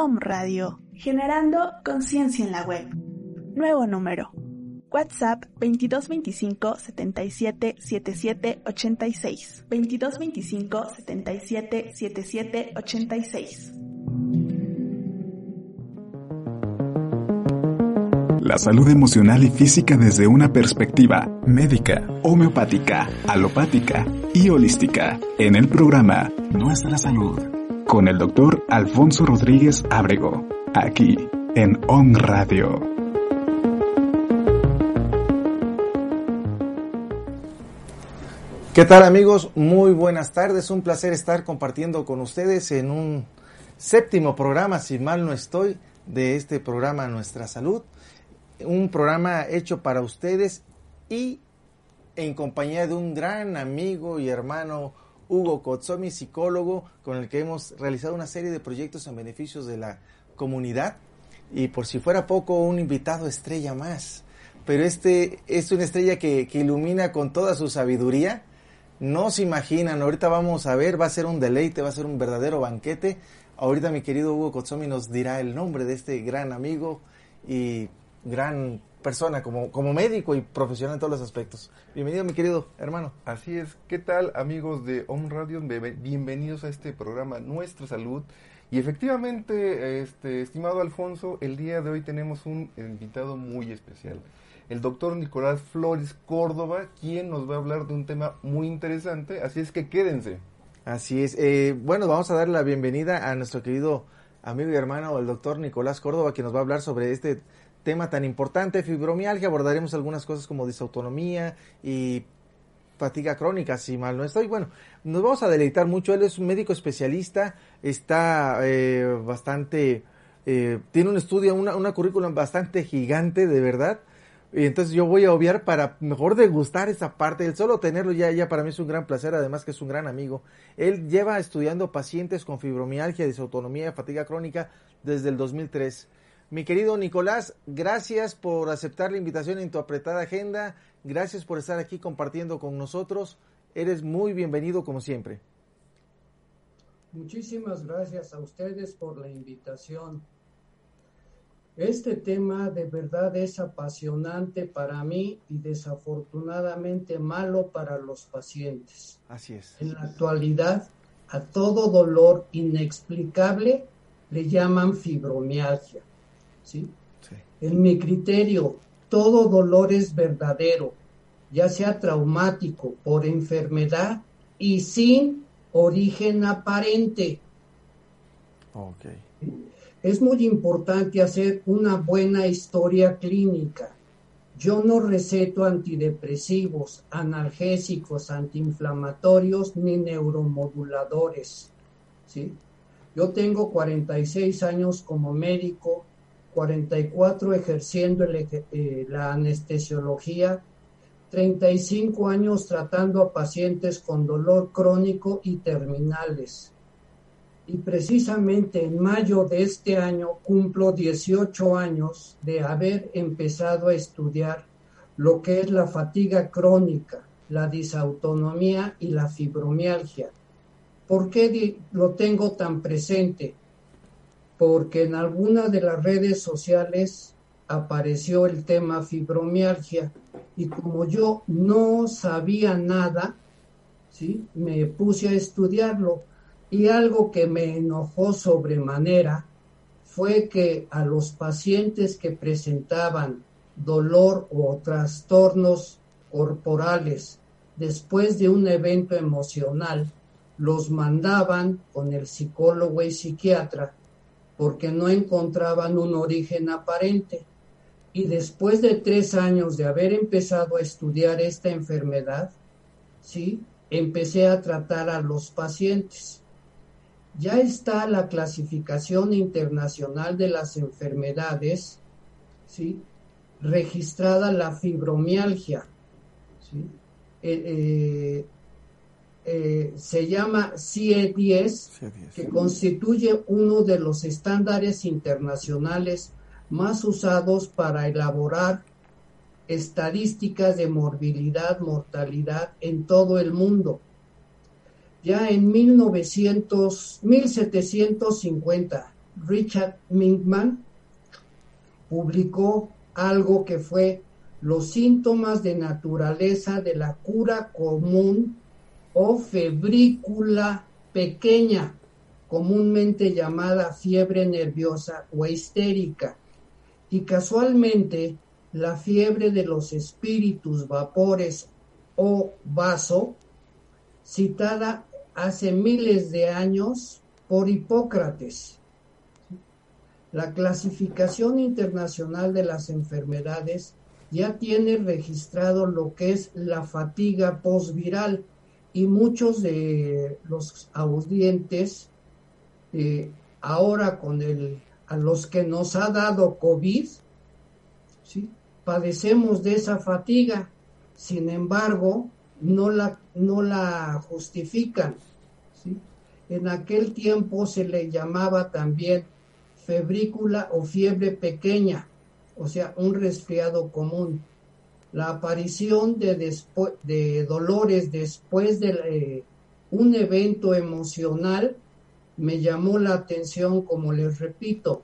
Om Radio, generando conciencia en la web. Nuevo número. WhatsApp 2225 77 77 86. 2225 77 77 86. La salud emocional y física desde una perspectiva médica, homeopática, alopática y holística. En el programa Nuestra Salud. Con el doctor Alfonso Rodríguez Ábrego. Aquí en On Radio. ¿Qué tal amigos? Muy buenas tardes. Un placer estar compartiendo con ustedes en un séptimo programa, si mal no estoy, de este programa Nuestra Salud. Un programa hecho para ustedes y en compañía de un gran amigo y hermano Hugo Kotsomi, psicólogo, con el que hemos realizado una serie de proyectos en beneficios de la comunidad. Y por si fuera poco, un invitado estrella más. Pero este es una estrella que, que ilumina con toda su sabiduría no se imaginan, ahorita vamos a ver, va a ser un deleite, va a ser un verdadero banquete. Ahorita mi querido Hugo Kotsomi nos dirá el nombre de este gran amigo y gran persona como, como médico y profesional en todos los aspectos. Bienvenido mi querido hermano. Así es, ¿qué tal amigos de Home Radio? Bienvenidos a este programa Nuestra Salud. Y efectivamente, este, estimado Alfonso, el día de hoy tenemos un invitado muy especial el doctor Nicolás Flores Córdoba, quien nos va a hablar de un tema muy interesante, así es que quédense. Así es. Eh, bueno, vamos a dar la bienvenida a nuestro querido amigo y hermano, el doctor Nicolás Córdoba, que nos va a hablar sobre este tema tan importante, fibromialgia. Abordaremos algunas cosas como disautonomía y fatiga crónica, si mal no estoy. Bueno, nos vamos a deleitar mucho. Él es un médico especialista, está eh, bastante, eh, tiene un estudio, una, una currículum bastante gigante, de verdad. Y entonces yo voy a obviar para mejor degustar esa parte. El solo tenerlo ya, ya para mí es un gran placer, además que es un gran amigo. Él lleva estudiando pacientes con fibromialgia, disautonomía, fatiga crónica desde el 2003. Mi querido Nicolás, gracias por aceptar la invitación en tu apretada agenda. Gracias por estar aquí compartiendo con nosotros. Eres muy bienvenido como siempre. Muchísimas gracias a ustedes por la invitación. Este tema de verdad es apasionante para mí y desafortunadamente malo para los pacientes. Así es. En la actualidad, a todo dolor inexplicable le llaman fibromialgia. ¿Sí? sí. En mi criterio, todo dolor es verdadero, ya sea traumático, por enfermedad y sin origen aparente. Okay es muy importante hacer una buena historia clínica. Yo no receto antidepresivos, analgésicos, antiinflamatorios ni neuromoduladores. ¿sí? Yo tengo 46 años como médico, 44 ejerciendo eh, la anestesiología, 35 años tratando a pacientes con dolor crónico y terminales y precisamente en mayo de este año cumplo 18 años de haber empezado a estudiar lo que es la fatiga crónica, la disautonomía y la fibromialgia. ¿Por qué lo tengo tan presente? Porque en alguna de las redes sociales apareció el tema fibromialgia. Y como yo no sabía nada, ¿sí? me puse a estudiarlo. Y algo que me enojó sobremanera fue que a los pacientes que presentaban dolor o trastornos corporales después de un evento emocional, los mandaban con el psicólogo y psiquiatra porque no encontraban un origen aparente. Y después de tres años de haber empezado a estudiar esta enfermedad, ¿sí? empecé a tratar a los pacientes. Ya está la clasificación internacional de las enfermedades, ¿sí? registrada la fibromialgia. ¿sí? Eh, eh, eh, se llama CIE-10, que constituye uno de los estándares internacionales más usados para elaborar estadísticas de morbilidad, mortalidad en todo el mundo. Ya en 1900, 1750, Richard Minkman publicó algo que fue los síntomas de naturaleza de la cura común o febrícula pequeña, comúnmente llamada fiebre nerviosa o histérica. Y casualmente, la fiebre de los espíritus, vapores o vaso, citada hace miles de años por Hipócrates. La clasificación internacional de las enfermedades ya tiene registrado lo que es la fatiga postviral y muchos de los audientes eh, ahora con el a los que nos ha dado COVID, ¿sí? padecemos de esa fatiga, sin embargo, no la, no la justifican. ¿sí? En aquel tiempo se le llamaba también febrícula o fiebre pequeña, o sea, un resfriado común. La aparición de, dolores después de eh, un evento emocional me llamó la atención, como les repito.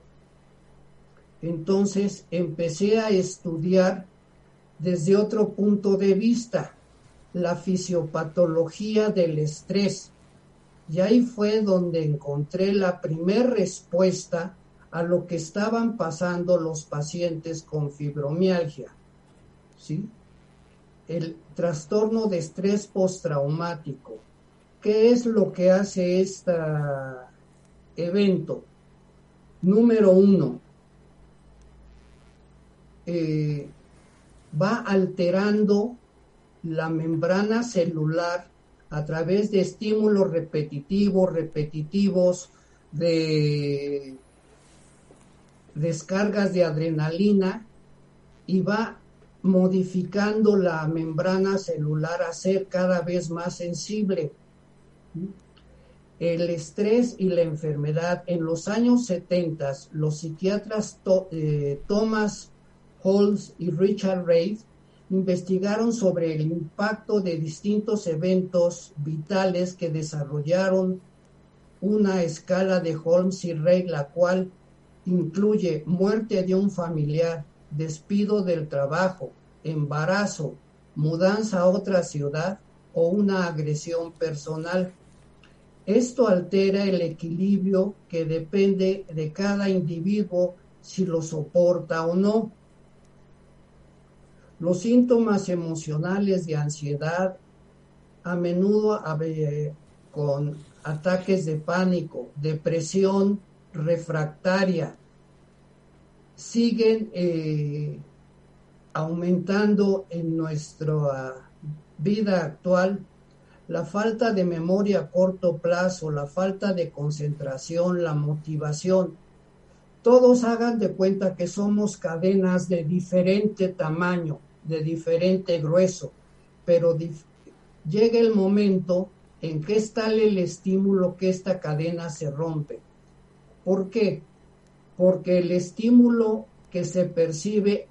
Entonces empecé a estudiar desde otro punto de vista la fisiopatología del estrés. Y ahí fue donde encontré la primer respuesta a lo que estaban pasando los pacientes con fibromialgia. ¿Sí? El trastorno de estrés postraumático. ¿Qué es lo que hace este evento? Número uno, eh, va alterando la membrana celular a través de estímulos repetitivos, repetitivos, de descargas de adrenalina y va modificando la membrana celular a ser cada vez más sensible. El estrés y la enfermedad. En los años 70, los psiquiatras eh, Thomas Holmes y Richard Reid investigaron sobre el impacto de distintos eventos vitales que desarrollaron una escala de Holmes y Reid, la cual incluye muerte de un familiar, despido del trabajo, embarazo, mudanza a otra ciudad o una agresión personal. Esto altera el equilibrio que depende de cada individuo si lo soporta o no. Los síntomas emocionales de ansiedad, a menudo con ataques de pánico, depresión refractaria, siguen eh, aumentando en nuestra vida actual la falta de memoria a corto plazo, la falta de concentración, la motivación. Todos hagan de cuenta que somos cadenas de diferente tamaño, de diferente grueso, pero llega el momento en que es tal el estímulo que esta cadena se rompe. ¿Por qué? Porque el estímulo que se percibe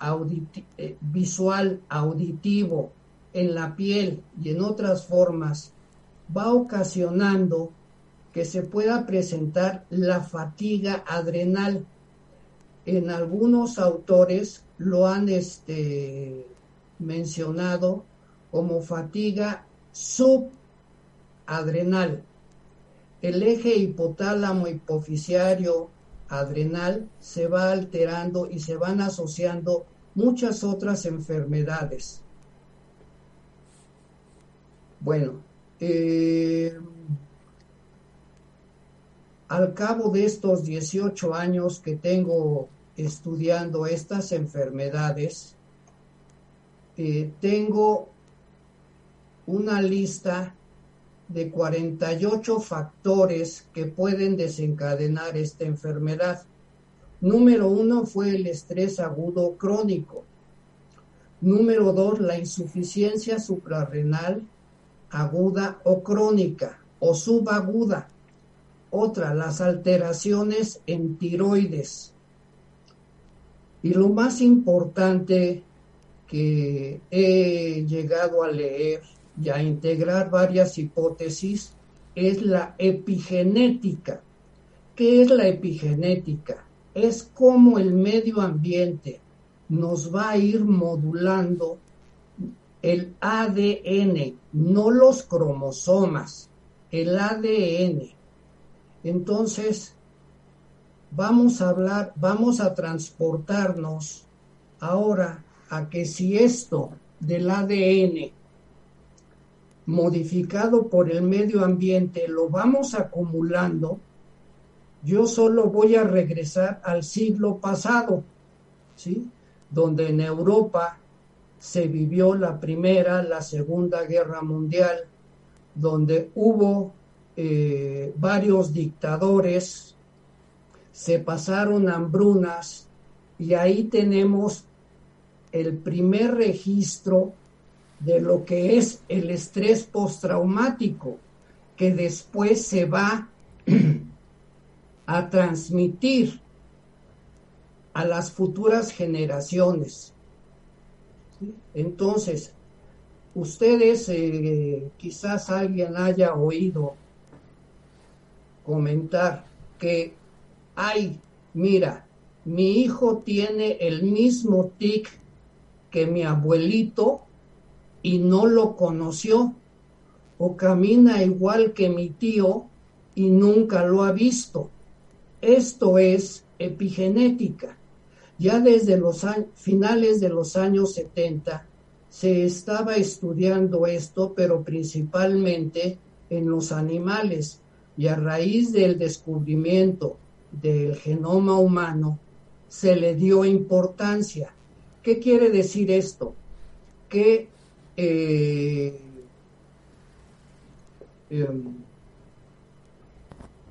eh, visual, auditivo, en la piel y en otras formas, va ocasionando que se pueda presentar la fatiga adrenal. En algunos autores lo han este, mencionado como fatiga subadrenal. El eje hipotálamo hipofisiario adrenal se va alterando y se van asociando muchas otras enfermedades. Bueno, eh, al cabo de estos 18 años que tengo estudiando estas enfermedades, eh, tengo una lista de 48 factores que pueden desencadenar esta enfermedad. Número uno fue el estrés agudo crónico. Número dos, la insuficiencia suprarrenal aguda o crónica o subaguda. Otra, las alteraciones en tiroides. Y lo más importante que he llegado a leer y a integrar varias hipótesis es la epigenética. ¿Qué es la epigenética? Es cómo el medio ambiente nos va a ir modulando el ADN, no los cromosomas, el ADN. Entonces, vamos a hablar, vamos a transportarnos ahora a que si esto del ADN modificado por el medio ambiente lo vamos acumulando, yo solo voy a regresar al siglo pasado, ¿sí? Donde en Europa se vivió la primera, la segunda guerra mundial, donde hubo eh, varios dictadores, se pasaron hambrunas y ahí tenemos el primer registro de lo que es el estrés postraumático, que después se va a transmitir a las futuras generaciones. Entonces, ustedes, eh, quizás alguien haya oído comentar que, ay, mira, mi hijo tiene el mismo tic que mi abuelito y no lo conoció, o camina igual que mi tío y nunca lo ha visto. Esto es epigenética. Ya desde los finales de los años 70 se estaba estudiando esto, pero principalmente en los animales. Y a raíz del descubrimiento del genoma humano, se le dio importancia. ¿Qué quiere decir esto? Que eh, em,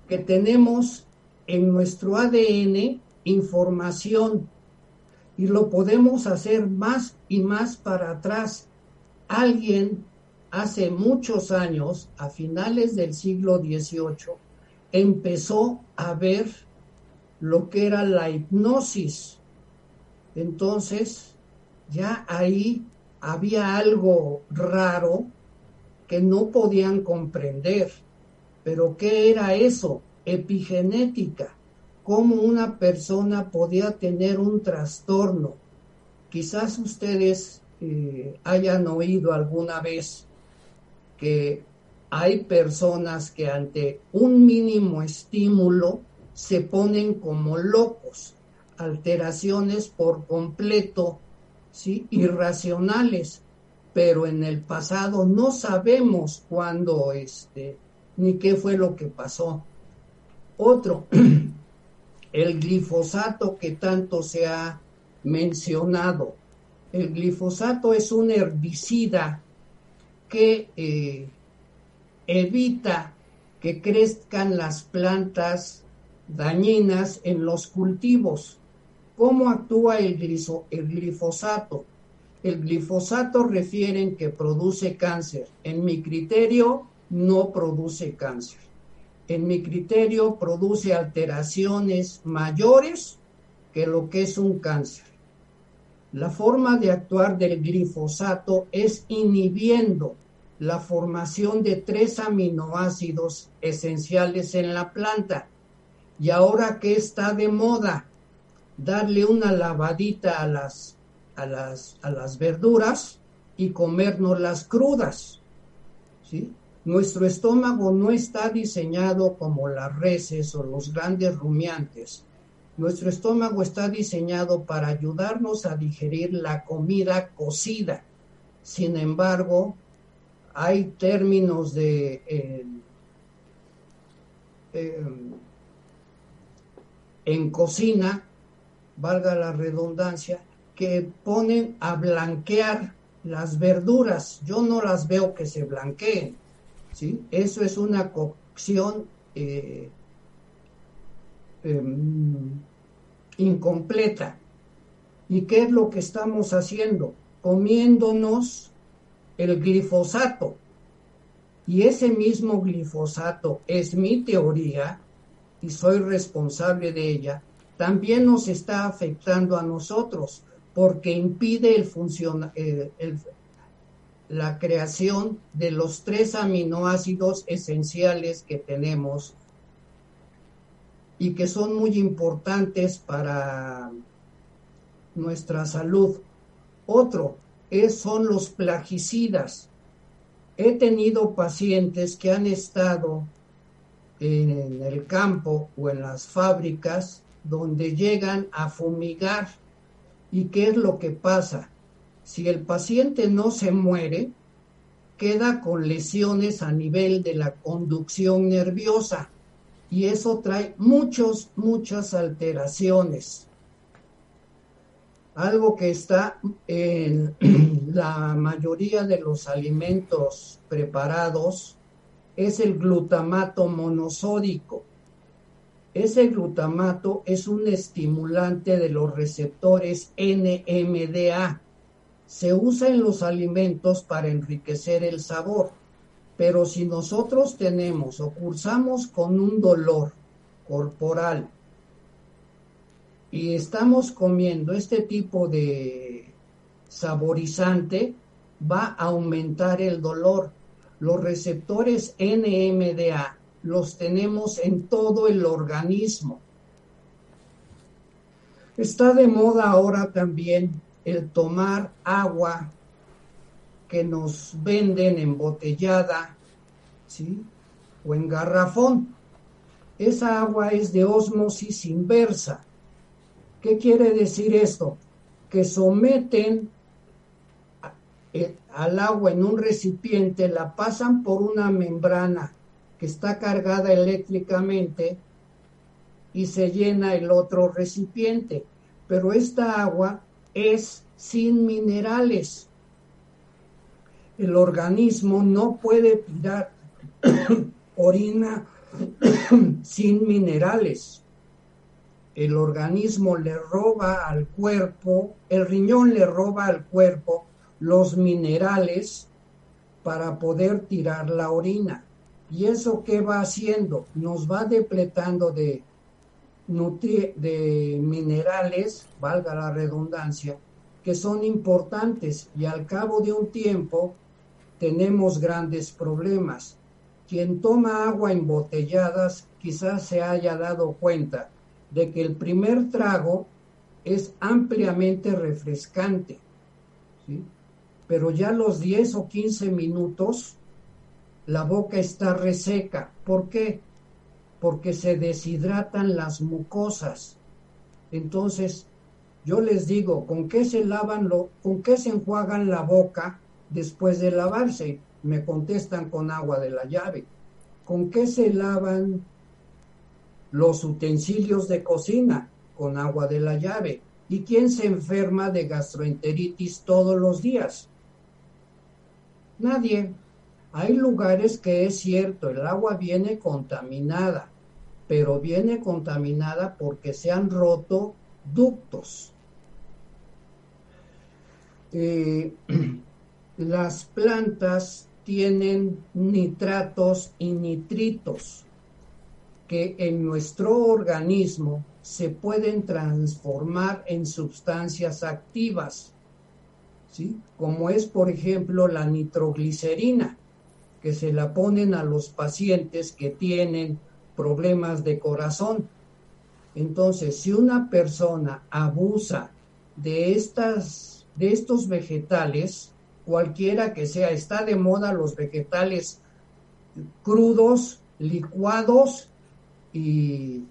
que tenemos en nuestro ADN información y lo podemos hacer más y más para atrás. Alguien hace muchos años, a finales del siglo XVIII, empezó a ver lo que era la hipnosis. Entonces, ya ahí había algo raro que no podían comprender. Pero ¿qué era eso? Epigenética. ¿Cómo una persona podía tener un trastorno? Quizás ustedes eh, hayan oído alguna vez que hay personas que ante un mínimo estímulo se ponen como locos, alteraciones por completo ¿sí? irracionales, pero en el pasado no sabemos cuándo, este, ni qué fue lo que pasó. Otro, el glifosato que tanto se ha mencionado. El glifosato es un herbicida que eh, evita que crezcan las plantas dañinas en los cultivos. ¿Cómo actúa el, glifosato? El glifosato refieren que produce cáncer. En mi criterio, no produce cáncer. En mi criterio, produce alteraciones mayores que lo que es un cáncer. La forma de actuar del glifosato es inhibiendo la formación de tres aminoácidos esenciales en la planta. Y ahora que está de moda, darle una lavadita a las, a las, a las verduras y comernos las crudas. ¿sí? Nuestro estómago no está diseñado como las reses o los grandes rumiantes. Nuestro estómago está diseñado para ayudarnos a digerir la comida cocida. Sin embargo, hay términos de eh, eh, en cocina, valga la redundancia, que ponen a blanquear las verduras. Yo no las veo que se blanqueen. ¿sí? Eso es una cocción eh, em, incompleta. ¿Y qué es lo que estamos haciendo? Comiéndonos el glifosato. Y ese mismo glifosato es mi teoría y soy responsable de ella, también nos está afectando a nosotros porque impide el la creación de los tres aminoácidos esenciales que tenemos y que son muy importantes para nuestra salud. Otro es, son los plaguicidas. He tenido pacientes que han estado en el campo o en las fábricas donde llegan a fumigar. ¿Y qué es lo que pasa? Si el paciente no se muere, queda con lesiones a nivel de la conducción nerviosa y eso trae muchos, muchas alteraciones. Algo que está en la mayoría de los alimentos preparados es el glutamato monosódico. Ese glutamato es un estimulante de los receptores NMDA. Se usa en los alimentos para enriquecer el sabor, pero si nosotros tenemos o cursamos con un dolor corporal y estamos comiendo este tipo de saborizante, va a aumentar el dolor los receptores NMDA los tenemos en todo el organismo. Está de moda ahora también el tomar agua que nos venden embotellada, ¿sí? O en garrafón. Esa agua es de osmosis inversa. ¿Qué quiere decir esto? Que someten al agua en un recipiente, la pasan por una membrana está cargada eléctricamente y se llena el otro recipiente. Pero esta agua es sin minerales. El organismo no puede tirar orina sin minerales. El organismo le roba al cuerpo, el riñón le roba al cuerpo los minerales para poder tirar la orina. ¿Y eso qué va haciendo? Nos va depletando de, minerales, valga la redundancia, que son importantes y al cabo de un tiempo tenemos grandes problemas. Quien toma agua embotelladas quizás se haya dado cuenta de que el primer trago es ampliamente refrescante. ¿sí? pero ya los 10 o 15 minutos la boca está reseca. ¿Por qué? Porque se deshidratan las mucosas. Entonces, yo les digo, ¿con qué se lavan lo, con qué se enjuagan la boca después de lavarse? Me contestan con agua de la llave. ¿Con qué se lavan los utensilios de cocina? Con agua de la llave. ¿Y quién se enferma de gastroenteritis todos los días? Nadie. Hay lugares que es cierto, el agua viene contaminada, pero viene contaminada porque se han roto ductos. Eh, las plantas tienen nitratos y nitritos que en nuestro organismo se pueden transformar en sustancias activas como es por ejemplo la nitroglicerina, que se la ponen a los pacientes que tienen problemas de corazón. Entonces, si una persona abusa de estas de estos vegetales, cualquiera que sea, está de moda los vegetales crudos, licuados y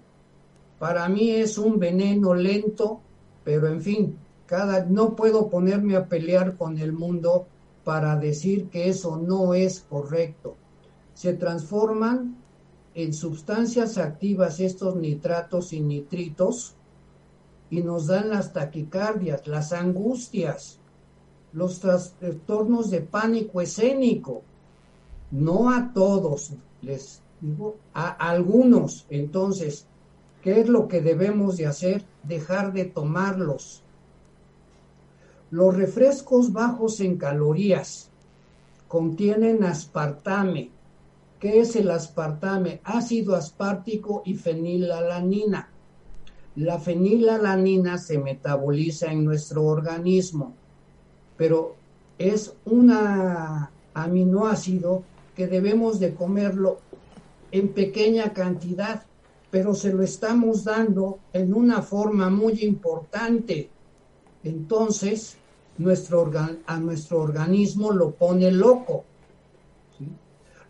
para mí es un veneno lento, pero en fin, cada no puedo ponerme a pelear con el mundo para decir que eso no es correcto. Se transforman en sustancias activas estos nitratos y nitritos y nos dan las taquicardias, las angustias, los trastornos de pánico escénico. No a todos, les digo, a algunos. Entonces, ¿qué es lo que debemos de hacer? Dejar de tomarlos. Los refrescos bajos en calorías contienen aspartame. ¿Qué es el aspartame? Ácido aspartico y fenilalanina. La fenilalanina se metaboliza en nuestro organismo, pero es un aminoácido que debemos de comerlo en pequeña cantidad, pero se lo estamos dando en una forma muy importante. Entonces, nuestro a nuestro organismo lo pone loco.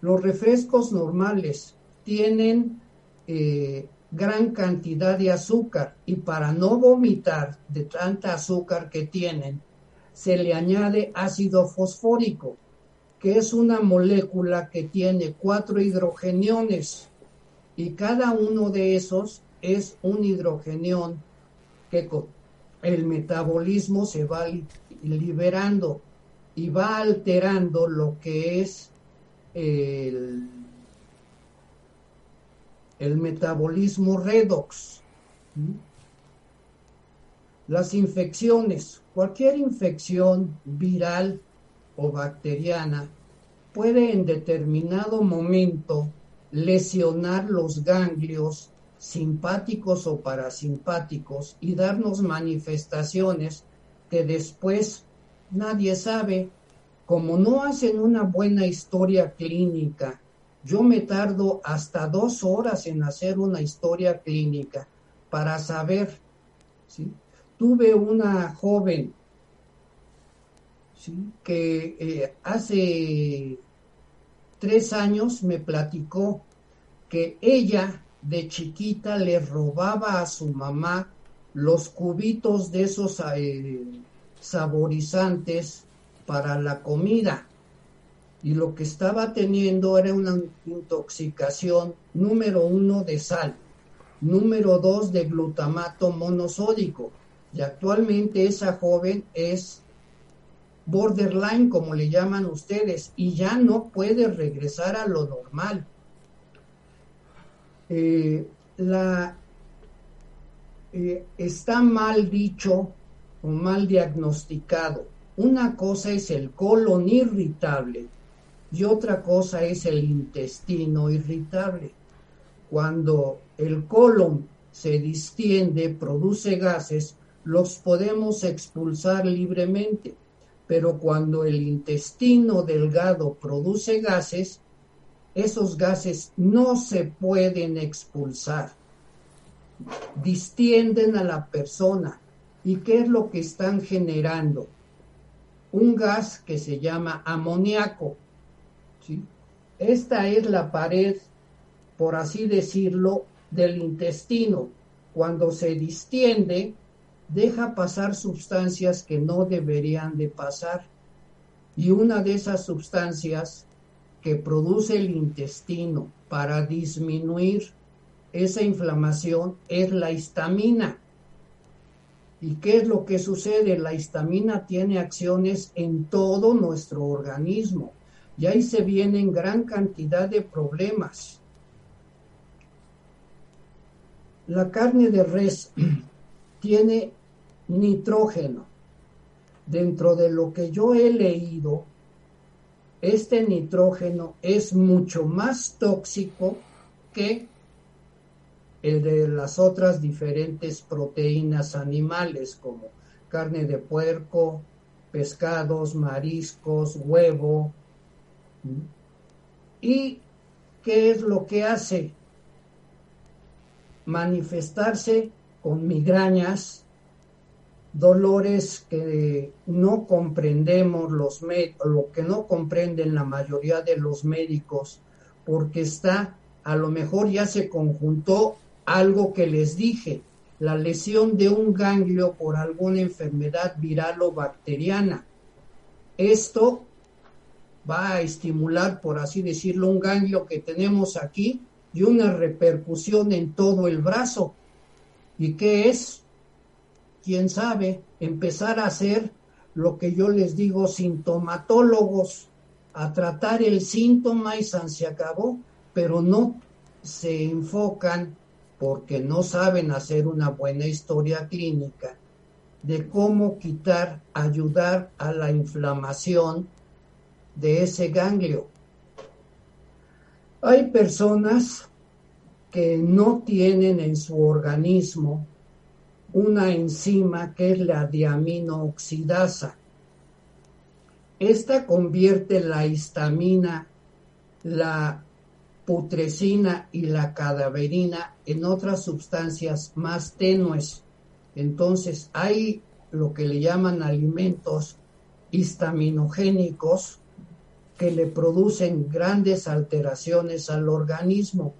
Los refrescos normales tienen eh, gran cantidad de azúcar y para no vomitar de tanta azúcar que tienen, se le añade ácido fosfórico, que es una molécula que tiene cuatro hidrogeniones y cada uno de esos es un hidrogenión que el metabolismo se va liberando y va alterando lo que es el el metabolismo redox. Las infecciones, cualquier infección viral o bacteriana puede en determinado momento lesionar los ganglios simpáticos o parasimpáticos y darnos manifestaciones que después nadie sabe, como no hacen una buena historia clínica yo me tardo hasta dos horas en hacer una historia clínica para saber. ¿sí? Tuve una joven ¿sí? que eh, hace tres años me platicó que ella de chiquita le robaba a su mamá los cubitos de esos eh, saborizantes para la comida y lo que estaba teniendo era una intoxicación número uno de sal, número dos de glutamato monosódico. Y actualmente esa joven es borderline, como le llaman ustedes, y ya no puede regresar a lo normal. Eh, la, eh, está mal dicho o mal diagnosticado. Una cosa es el colon irritable y otra cosa es el intestino irritable. Cuando el colon se distiende, produce gases, los podemos expulsar libremente, pero cuando el intestino delgado produce gases, esos gases no se pueden expulsar. Distienden a la persona. ¿Y qué es lo que están generando? Un gas que se llama amoníaco esta es la pared, por así decirlo, del intestino. Cuando se distiende, deja pasar sustancias que no deberían de pasar. Y una de esas sustancias que produce el intestino para disminuir esa inflamación es la histamina. ¿Y qué es lo que sucede? La histamina tiene acciones en todo nuestro organismo y ahí se vienen gran cantidad de problemas. La carne de res tiene nitrógeno. Dentro de lo que yo he leído, este nitrógeno es mucho más tóxico que el de las otras diferentes proteínas animales como carne de puerco, pescados, mariscos, huevo, ¿Y qué es lo que hace? manifestarse con migrañas, dolores que no comprendemos los lo que no comprenden la mayoría de los médicos, porque está, a lo mejor ya se conjuntó algo que les dije, la lesión de un ganglio por alguna enfermedad viral o bacteriana. Esto va a estimular, por así decirlo, un ganglio que tenemos aquí y una repercusión en todo el brazo. ¿Y qué es? quién sabe, empezar a hacer lo que yo les digo sintomatólogos, a tratar el síntoma y se acabó, pero no se enfocan porque no saben hacer una buena historia clínica de cómo quitar, ayudar a la inflamación de ese ganglio. Hay personas que no tienen en su organismo una enzima que es la diaminooxidasa. Esta convierte la histamina, la putrescina y la cadaverina en otras sustancias más tenues. Entonces hay lo que le llaman alimentos histaminogénicos que le producen grandes alteraciones al organismo,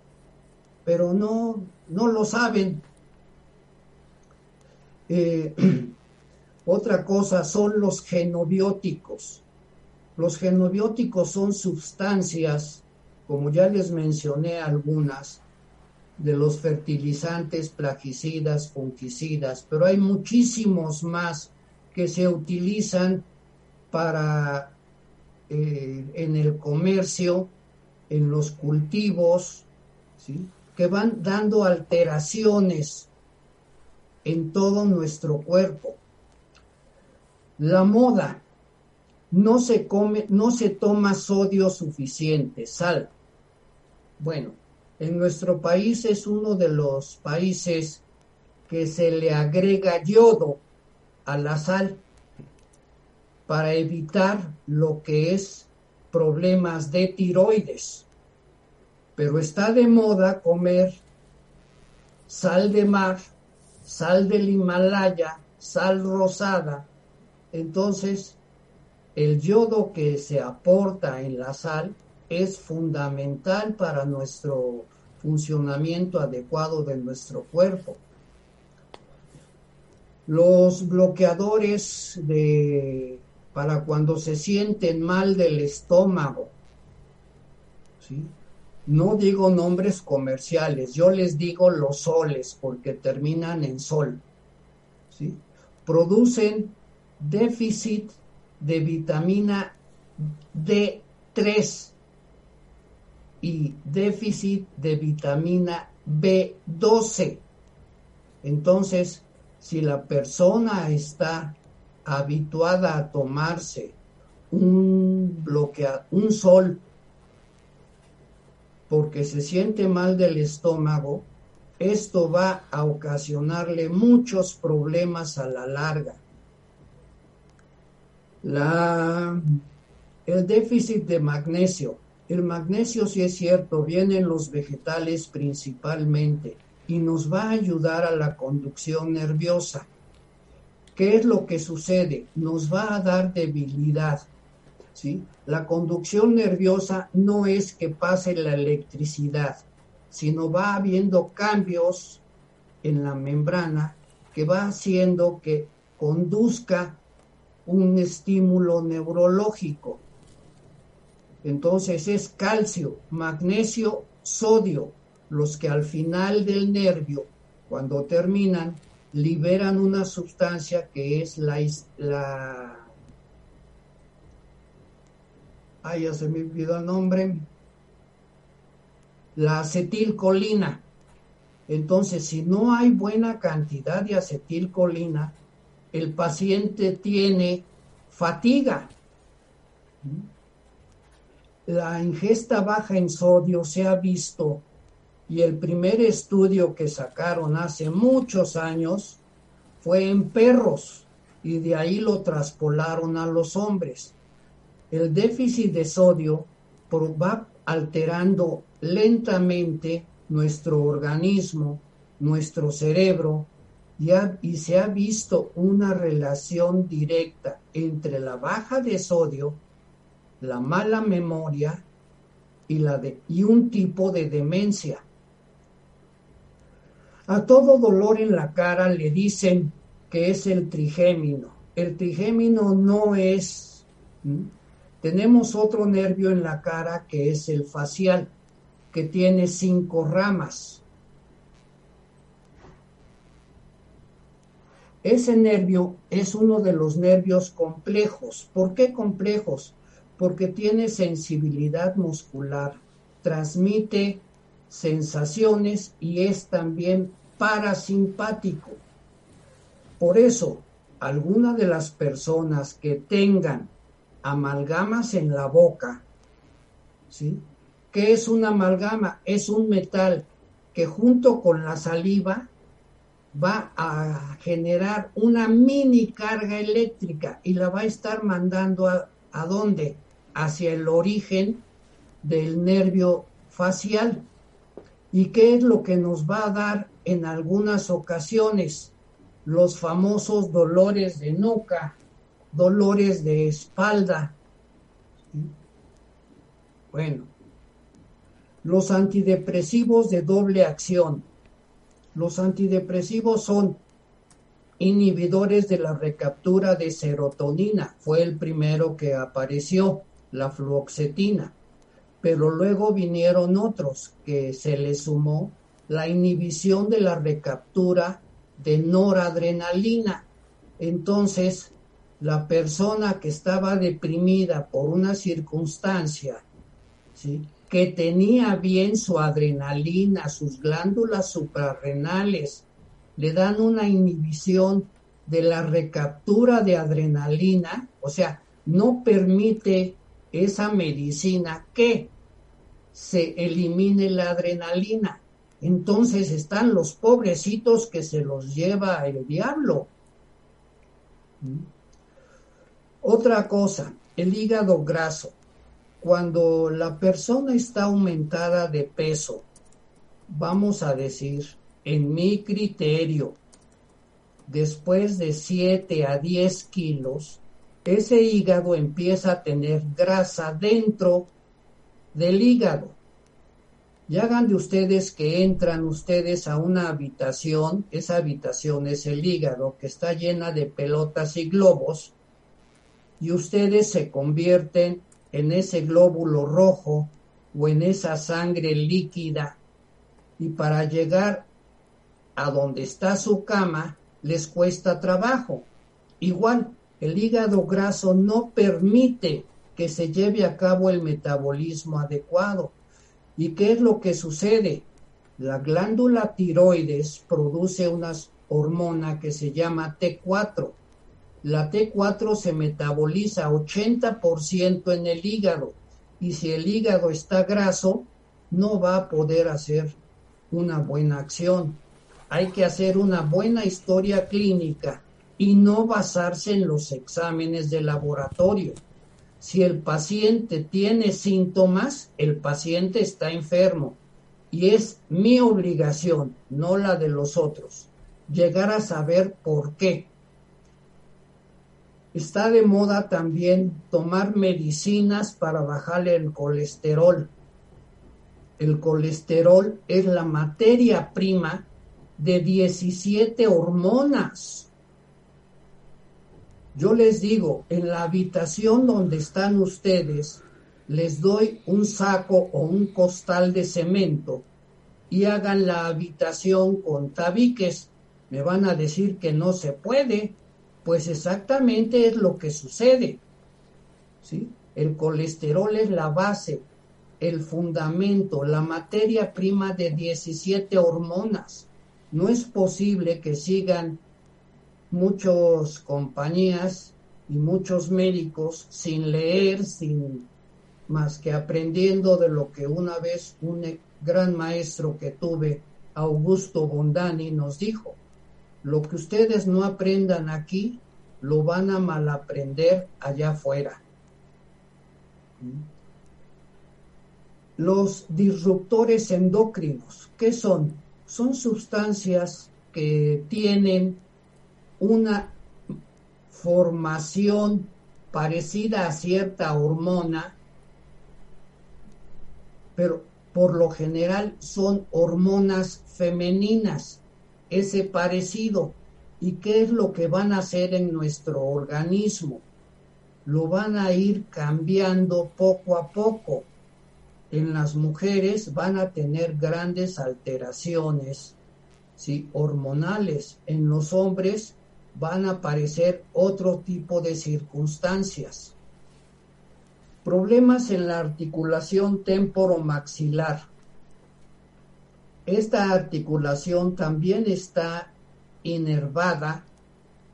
pero no, no lo saben eh, otra cosa son los genobióticos. Los genobióticos son sustancias, como ya les mencioné algunas, de los fertilizantes, plaguicidas, fungicidas, pero hay muchísimos más que se utilizan para eh, en el comercio, en los cultivos, que van dando alteraciones en todo nuestro cuerpo. La moda no se come, no se toma sodio suficiente, sal. Bueno, en nuestro país es uno de los países que se le agrega yodo a la sal para evitar lo que es problemas de tiroides. Pero está de moda comer sal de mar sal del Himalaya, sal rosada. Entonces, el yodo que se aporta en la sal es fundamental para nuestro funcionamiento adecuado de nuestro cuerpo. Los bloqueadores de para cuando se sienten mal del estómago, ¿sí? No digo nombres comerciales, yo les digo los soles porque terminan en sol. ¿sí? Producen déficit de vitamina D3 y déficit de vitamina B12. Entonces, si la persona está habituada a tomarse un bloqueador, un sol porque se siente mal del estómago, esto va a ocasionarle muchos problemas a la larga. La, el déficit de magnesio. El magnesio, si es cierto, viene en los vegetales principalmente y nos va a ayudar a la conducción nerviosa. ¿Qué es lo que sucede? Nos va a dar debilidad. ¿sí? La conducción nerviosa no es que pase la electricidad, sino va habiendo cambios en la membrana que va haciendo que conduzca un estímulo neurológico. Entonces es calcio, magnesio, sodio, los que al final del nervio, cuando terminan, liberan una sustancia que es la, ay, ya se me olvidó el nombre, la acetilcolina. Entonces, si no hay buena cantidad de acetilcolina, el paciente tiene fatiga. La ingesta baja en sodio se ha visto y el primer estudio que sacaron hace muchos años fue en perros y de ahí lo traspolaron a los hombres el déficit de sodio va alterando lentamente nuestro organismo nuestro cerebro y, se ha visto una relación directa entre la baja de sodio, la mala memoria y, la de, y un tipo de demencia. A todo dolor en la cara le dicen que es el trigémino. El trigémino no es... Tenemos otro nervio en la cara que es el facial, que tiene cinco ramas. Ese nervio es uno de los nervios complejos. ¿Por qué complejos? Porque tiene sensibilidad muscular, transmite sensaciones y es también parasimpático. Por eso, algunas de las personas que tengan amalgamas en la boca, ¿sí? ¿Qué es una amalgama? Es un metal que junto con la saliva va a generar una mini carga eléctrica y la va a estar mandando a, a dónde? Hacia el origen del nervio facial. ¿Y qué es lo que nos va a dar en algunas ocasiones? Los famosos dolores de nuca, dolores de espalda. Bueno, los antidepresivos de doble acción los antidepresivos son inhibidores de la recaptura de serotonina. Fue el primero que apareció, la fluoxetina. Pero luego vinieron otros que se les sumó la inhibición de la recaptura de noradrenalina. Entonces, la persona que estaba deprimida por una circunstancia, ¿sí? Que tenía bien su adrenalina, sus glándulas suprarrenales, le dan una inhibición de la recaptura de adrenalina, o sea, no permite esa medicina que se elimine la adrenalina. Entonces están los pobrecitos que se los lleva el diablo. ¿Mm? Otra cosa, el hígado graso cuando la persona está aumentada de peso, vamos a decir, en mi criterio, después de 7 a 10 kilos, ese hígado empieza a tener grasa dentro del hígado. Y hagan de ustedes que entran ustedes a una habitación, esa habitación es el hígado, que está llena de pelotas y globos, y ustedes se convierten en ese glóbulo rojo o en esa sangre líquida y para llegar a donde está su cama les cuesta trabajo. Igual, el hígado graso no permite que se lleve a cabo el metabolismo adecuado. ¿Y qué es lo que sucede? La glándula tiroides produce una hormona que se llama T4 la T4 se metaboliza 80% en el hígado y si el hígado está graso, no va a poder hacer una buena acción. Hay que hacer una buena historia clínica y no basarse en los exámenes de laboratorio. Si el paciente tiene síntomas, el paciente está enfermo y es mi obligación, no la de los otros, llegar a saber por qué Está de moda también tomar medicinas para bajarle el colesterol. El colesterol es la materia prima de 17 hormonas. Yo les digo, en la habitación donde están ustedes, les doy un saco o un costal de cemento y hagan la habitación con tabiques. Me van a decir que no se puede. Pues exactamente es lo que sucede. ¿sí? El colesterol es la base, el fundamento, la materia prima de 17 hormonas. No es posible que sigan muchas compañías y muchos médicos sin leer, sin más que aprendiendo de lo que una vez un gran maestro que tuve, Augusto Bondani, nos dijo. Lo que ustedes no aprendan aquí, lo van a malaprender allá afuera. Los disruptores endocrinos, ¿qué son? son sustancias que tienen una formación parecida a cierta hormona, pero por lo general son hormonas femeninas, ese parecido. ¿Y qué es lo que van a hacer en nuestro organismo? Lo van a ir cambiando poco a poco. En las mujeres van a tener grandes alteraciones ¿sí? hormonales. En los hombres van a aparecer otro tipo de circunstancias. Problemas en la articulación temporomaxilar. Esta articulación también está inervada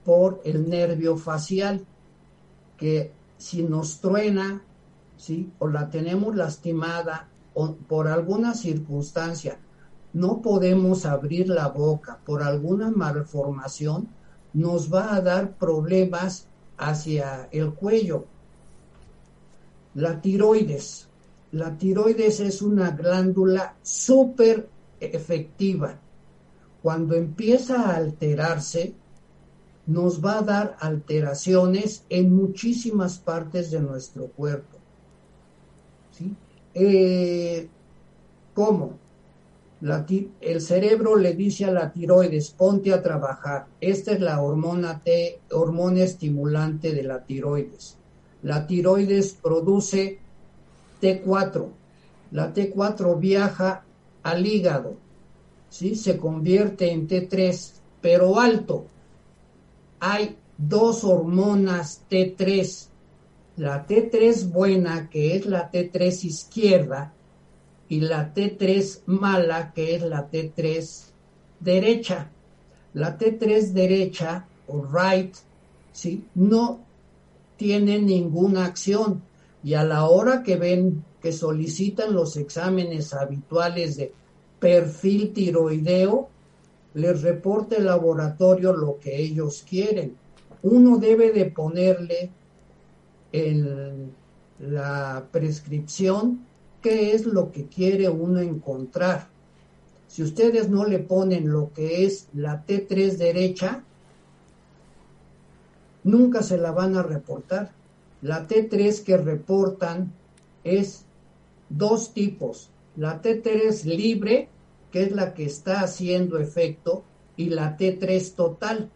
por el nervio facial, que si nos truena, ¿sí? o la tenemos lastimada, o por alguna circunstancia no podemos abrir la boca por alguna malformación, nos va a dar problemas hacia el cuello. La tiroides. La tiroides es una glándula súper efectiva. Cuando empieza a alterarse, nos va a dar alteraciones en muchísimas partes de nuestro cuerpo. ¿Sí? Eh, ¿Cómo? el cerebro le dice a la tiroides, ponte a trabajar. Esta es la hormona T, hormona estimulante de la tiroides. La tiroides produce T4. La T4 viaja al hígado, ¿sí? se convierte en T3, pero alto. Hay dos hormonas T3. La T3 buena, que es la T3 izquierda, y la T3 mala, que es la T3 derecha. La T3 derecha o right, ¿sí? No tiene ninguna acción y a la hora que ven que solicitan los exámenes habituales de perfil tiroideo, les reporta el laboratorio lo que ellos quieren. Uno debe de ponerle en la prescripción qué es lo que quiere uno encontrar. Si ustedes no le ponen lo que es la T3 derecha, nunca se la van a reportar. La T3 que reportan es dos tipos. La T3 libre, que es la que está haciendo efecto, y la T3 total.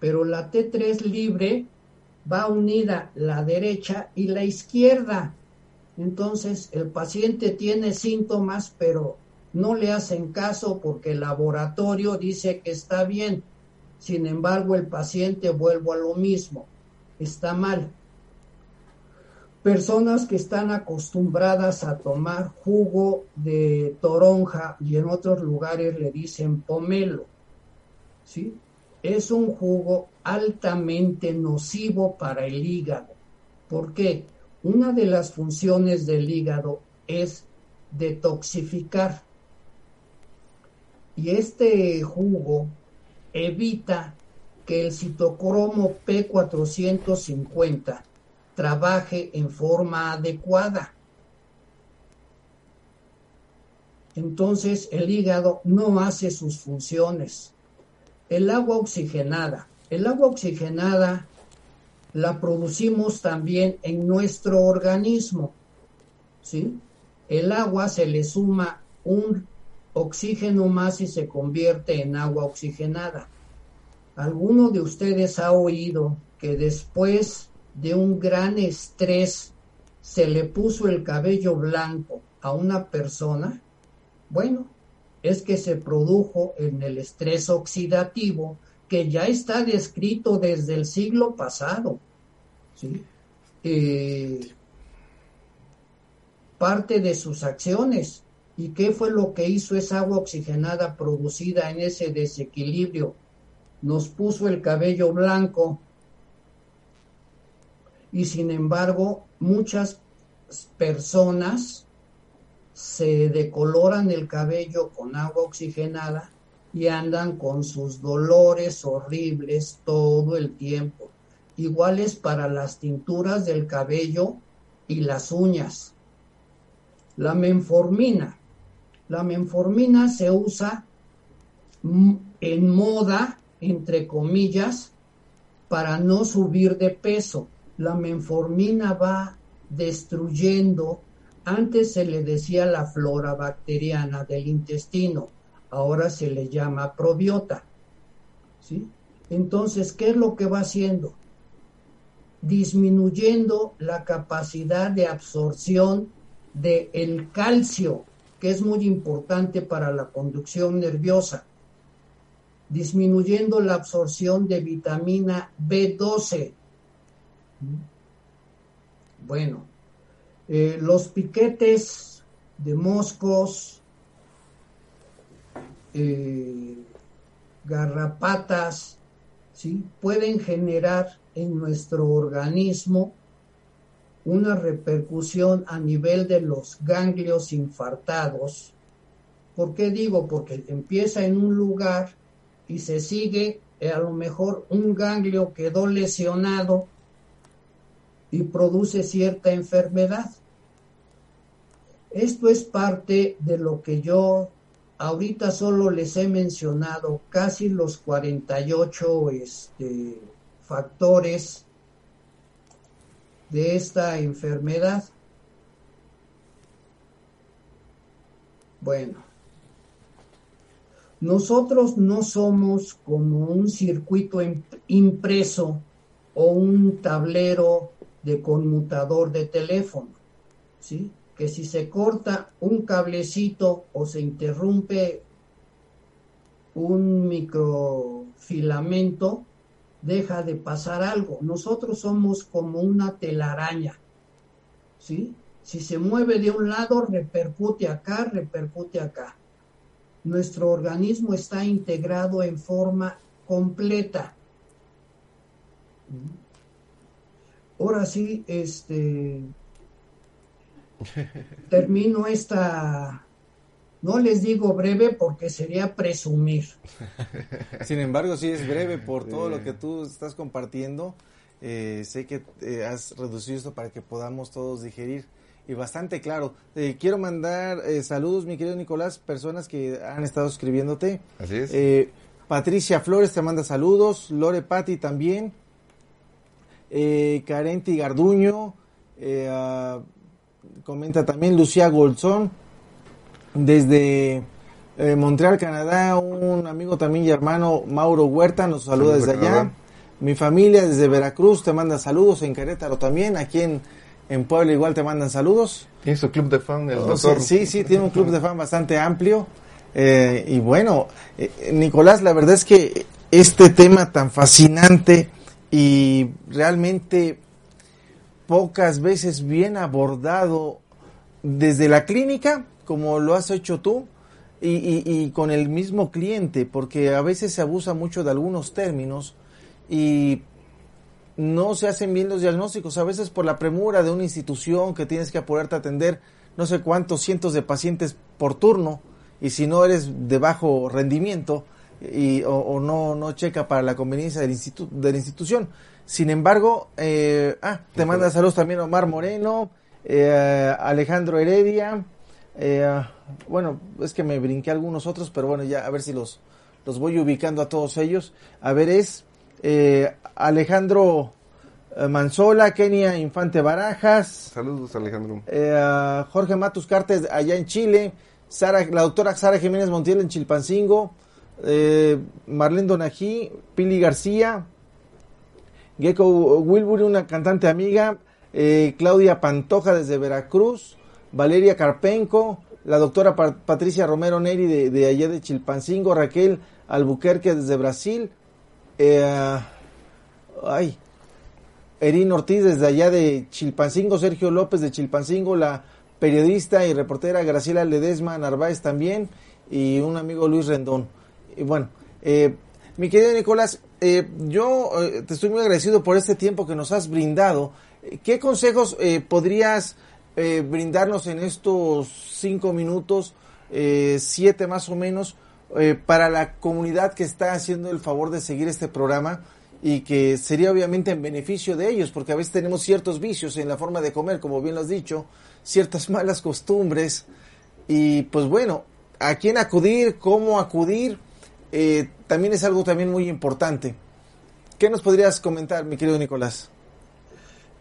Pero la T3 libre va unida la derecha y la izquierda. Entonces el paciente tiene síntomas, pero no le hacen caso porque el laboratorio dice que está bien. Sin embargo, el paciente vuelve a lo mismo, está mal. Personas que están acostumbradas a tomar jugo de toronja y en otros lugares le dicen pomelo, ¿sí? Es un jugo altamente nocivo para el hígado. ¿Por qué? Una de las funciones del hígado es detoxificar. Y este jugo evita que el citocromo P450 trabaje en forma adecuada. Entonces el hígado no hace sus funciones. El agua oxigenada. El agua oxigenada la producimos también en nuestro organismo. ¿sí? El agua se le suma un oxígeno más y se convierte en agua oxigenada. ¿Alguno de ustedes ha oído que después de un gran estrés se le puso el cabello blanco a una persona? Bueno, es que se produjo en el estrés oxidativo que ya está descrito desde el siglo pasado. Eh, parte de sus acciones. ¿Y qué fue lo que hizo esa agua oxigenada producida en ese desequilibrio? Nos puso el cabello blanco y sin embargo muchas personas se decoloran el cabello con agua oxigenada y andan con sus dolores horribles todo el tiempo, iguales para las tinturas del cabello y las uñas. La menformina. La menformina se usa en moda, entre comillas, para no subir de peso. La menformina va destruyendo, antes se le decía la flora bacteriana del intestino, ahora se le llama probiota. ¿sí? Entonces, ¿qué es lo que va haciendo? Disminuyendo la capacidad de absorción del el calcio, que es muy importante para la conducción nerviosa disminuyendo la absorción de vitamina B12. Bueno, eh, los piquetes de moscos, eh, garrapatas, ¿sí? pueden generar en nuestro organismo una repercusión a nivel de los ganglios infartados. ¿Por qué digo? Porque empieza en un lugar y se sigue, eh, a lo mejor un ganglio quedó lesionado y produce cierta enfermedad. Esto es parte de lo que yo ahorita solo les he mencionado, casi los 48 este, factores de esta enfermedad. Bueno, nosotros no somos como un circuito impreso o un tablero de conmutador de teléfono, ¿sí? Que si se corta un cablecito o se interrumpe un microfilamento, deja de pasar algo. Nosotros somos como una telaraña, ¿sí? Si se mueve de un lado, repercute acá, repercute acá nuestro organismo está integrado en forma completa. Ahora sí, este termino esta no les digo breve porque sería presumir. Sin embargo, sí es breve por todo lo que tú estás compartiendo. Eh, sé que eh, has reducido esto para que podamos todos digerir y bastante claro. Eh, quiero mandar eh, saludos, mi querido Nicolás, personas que han estado escribiéndote. Así es. Eh, Patricia Flores te manda saludos, Lore Patti también, Carenti Garduño, ah, comenta también Lucía Golzón, desde Montreal, Canadá, un amigo también y hermano Mauro Huerta nos saluda desde allá. Mi familia desde Veracruz te manda saludos, en Querétaro también, aquí en en Puebla igual te mandan saludos. Tiene su club de fan, el oh, Sí, sí, tiene un club de fan bastante amplio. Eh, y bueno, eh, Nicolás, la verdad es que este tema tan fascinante y realmente pocas veces bien abordado desde la clínica, como lo has hecho tú, y, y con el mismo cliente, porque a veces se abusa mucho de algunos términos y no se hacen bien los diagnósticos, a veces por la premura de una institución que tienes que apurarte a atender no sé cuántos cientos de pacientes por turno y si no eres de bajo rendimiento y, o, no, no checa para la conveniencia del institu de la institución. Sin embargo, eh, ah, te manda saludos también Omar Moreno, eh, Alejandro Heredia, eh, bueno, es que me brinqué algunos otros, pero bueno, ya a ver si los, los voy ubicando a todos ellos. A ver, es eh, Alejandro eh, Manzola, Kenia Infante Barajas. Saludos, Alejandro. Eh, Jorge Matus Cartes, allá en Chile. Sara, la doctora Sara Jiménez Montiel en Chilpancingo. Marlene Donají, Pili García. Gecko Wilbury, una cantante amiga. Claudia Pantoja desde Veracruz. Valeria Carpenco. La doctora Patricia Romero Neri de, de allá de Chilpancingo. Raquel Albuquerque desde Brasil. Eh, ay, Erin Ortiz desde allá de Chilpancingo, Sergio López de Chilpancingo, la periodista y reportera Graciela Ledesma Narváez también, y un amigo Luis Rendón. Bueno, eh, mi querido Nicolás, eh, yo eh, te estoy muy agradecido por este tiempo que nos has brindado. ¿Qué consejos podrías brindarnos en estos cinco minutos, siete más o menos, eh, para la comunidad que está haciendo el favor de seguir este programa y que sería obviamente en beneficio de ellos, porque a veces tenemos ciertos vicios en la forma de comer, como bien lo has dicho, ciertas malas costumbres. Y pues bueno, a quién acudir, cómo acudir, eh, también es algo también muy importante. ¿Qué nos podrías comentar, mi querido Nicolás?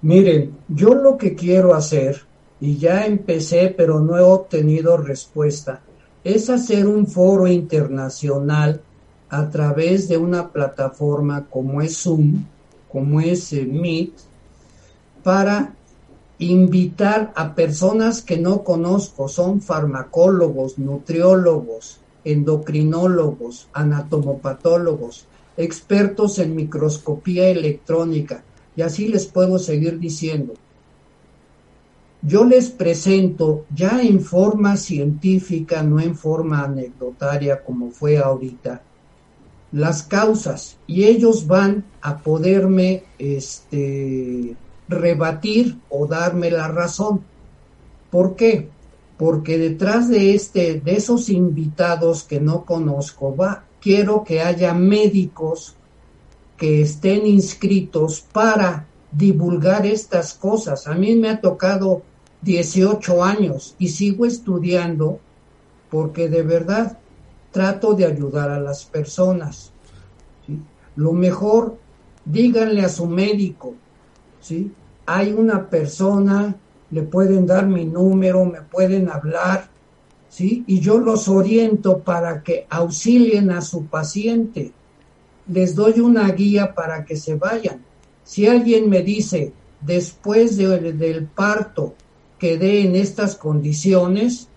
Miren, yo lo que quiero hacer, y ya empecé, pero no he obtenido respuesta, es hacer un foro internacional a través de una plataforma como es Zoom, como es eh, Meet, para invitar a personas que no conozco, son farmacólogos, nutriólogos, endocrinólogos, anatomopatólogos, expertos en microscopía electrónica, y así les puedo seguir diciendo. Yo les presento ya en forma científica, no en forma anecdotaria como fue ahorita, las causas y ellos van a poderme este, rebatir o darme la razón. ¿Por qué? Porque detrás de este, de esos invitados que no conozco, va, quiero que haya médicos que estén inscritos para divulgar estas cosas. A mí me ha tocado 18 años y sigo estudiando porque de verdad trato de ayudar a las personas. Lo mejor, díganle a su médico, ¿sí? Hay una persona, le pueden dar mi número, me pueden hablar, ¿sí? Y yo los oriento para que auxilien a su paciente. Les doy una guía para que se vayan. Si alguien me dice, después del parto, quedé en estas condiciones,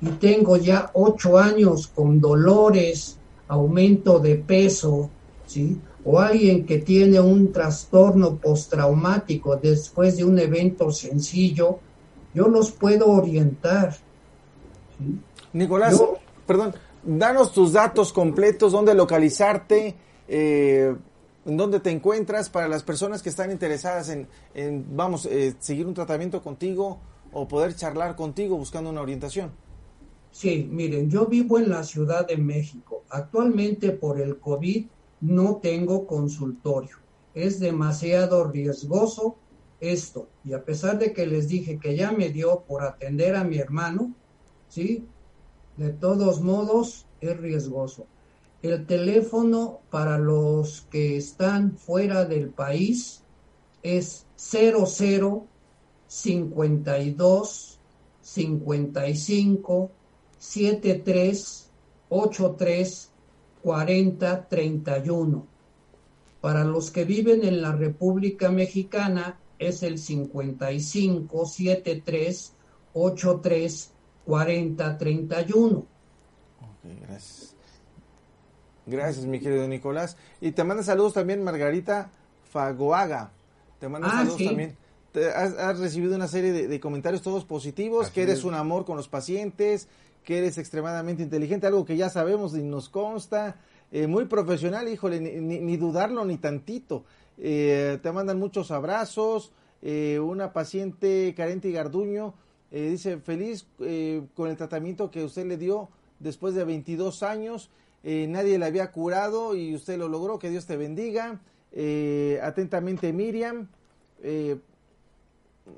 y tengo ya ocho años con dolores, aumento de peso, ¿sí? O alguien que tiene un trastorno postraumático después de un evento sencillo, yo los puedo orientar. Nicolás, perdón, danos tus datos completos, dónde localizarte, eh, en dónde te encuentras para las personas que están interesadas en, vamos, eh, seguir un tratamiento contigo o poder charlar contigo buscando una orientación. Sí, miren, yo vivo en la Ciudad de México. Actualmente por el COVID no tengo consultorio. Es demasiado riesgoso esto. Y a pesar de que les dije que ya me dio por atender a mi hermano, ¿sí? De todos modos, es riesgoso. El teléfono para los que están fuera del país es 00 52 55 73 83 40 31. Para los que viven en la República Mexicana es el 55 73 83 40 31. Ok, gracias. Gracias, mi querido Nicolás. Y te manda saludos también Margarita Fagoaga. Te manda ah, saludos también. Has, recibido una serie de, comentarios todos positivos, que eres un amor con los pacientes, que eres extremadamente inteligente, algo que ya sabemos y nos consta, eh, muy profesional, híjole, ni, dudarlo ni tantito. Eh, te mandan muchos abrazos, eh, una paciente carente y garduño dice feliz con el tratamiento que usted le dio después de 22 años, nadie le había curado y usted lo logró, que Dios te bendiga. atentamente Miriam,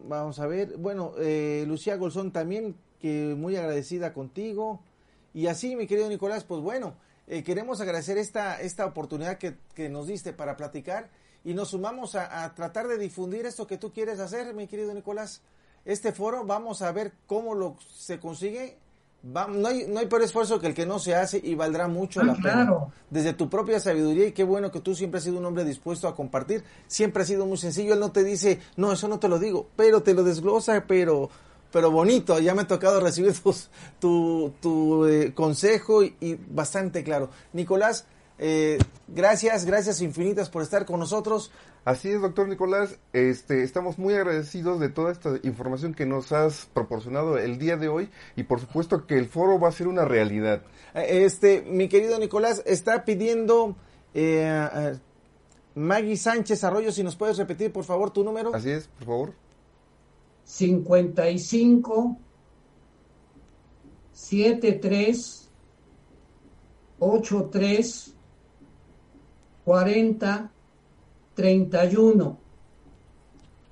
vamos a ver, bueno, Lucía Golzón también que muy agradecida contigo. Y así, mi querido Nicolás, pues bueno, eh, queremos agradecer esta, esta oportunidad que, nos diste para platicar y nos sumamos a, tratar de difundir esto que tú quieres hacer, mi querido Nicolás. Este foro, vamos a ver cómo lo se consigue. No, hay, no hay peor esfuerzo que el que no se hace y valdrá mucho ah, la pena. Desde tu propia sabiduría y qué bueno que tú siempre has sido un hombre dispuesto a compartir. Siempre ha sido muy sencillo. Él no te dice, no, eso no te lo digo, pero te lo desglosa, pero pero bonito. Ya me ha tocado recibir tu, tu eh, consejo y, bastante claro. Nicolás, eh, gracias, gracias infinitas por estar con nosotros. Así es, doctor Nicolás. Este, estamos muy agradecidos de toda esta información que nos has proporcionado el día de hoy y por supuesto que el foro va a ser una realidad. Eh, este, mi querido Nicolás, está pidiendo Maggie Sánchez Arroyo, si nos puedes repetir por favor tu número. Así es, por favor. 55 73 83 40 31.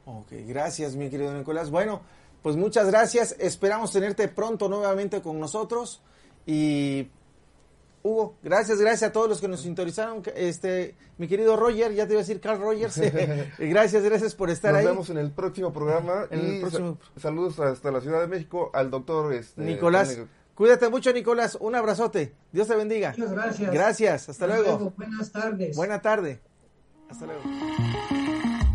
Ok, gracias mi querido Nicolás. Bueno, pues muchas gracias. Esperamos tenerte pronto nuevamente con nosotros y Hugo, gracias, gracias a todos los que nos sintonizaron. Este, mi querido Roger, ya te iba a decir Carl Rogers. gracias, gracias por estar ahí. Nos vemos en el próximo programa. En el próximo... saludos hasta la Ciudad de México al doctor este, Nicolás. Cuídate mucho, Nicolás. Un abrazote. Dios te bendiga. Muchas gracias. Gracias. Hasta, luego. luego. Buenas tardes. Buena tarde. Hasta luego.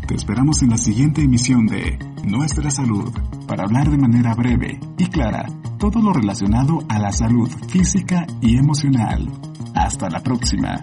Te esperamos en la siguiente emisión de Nuestra Salud para hablar de manera breve y clara todo lo relacionado a la salud física y emocional. Hasta la próxima.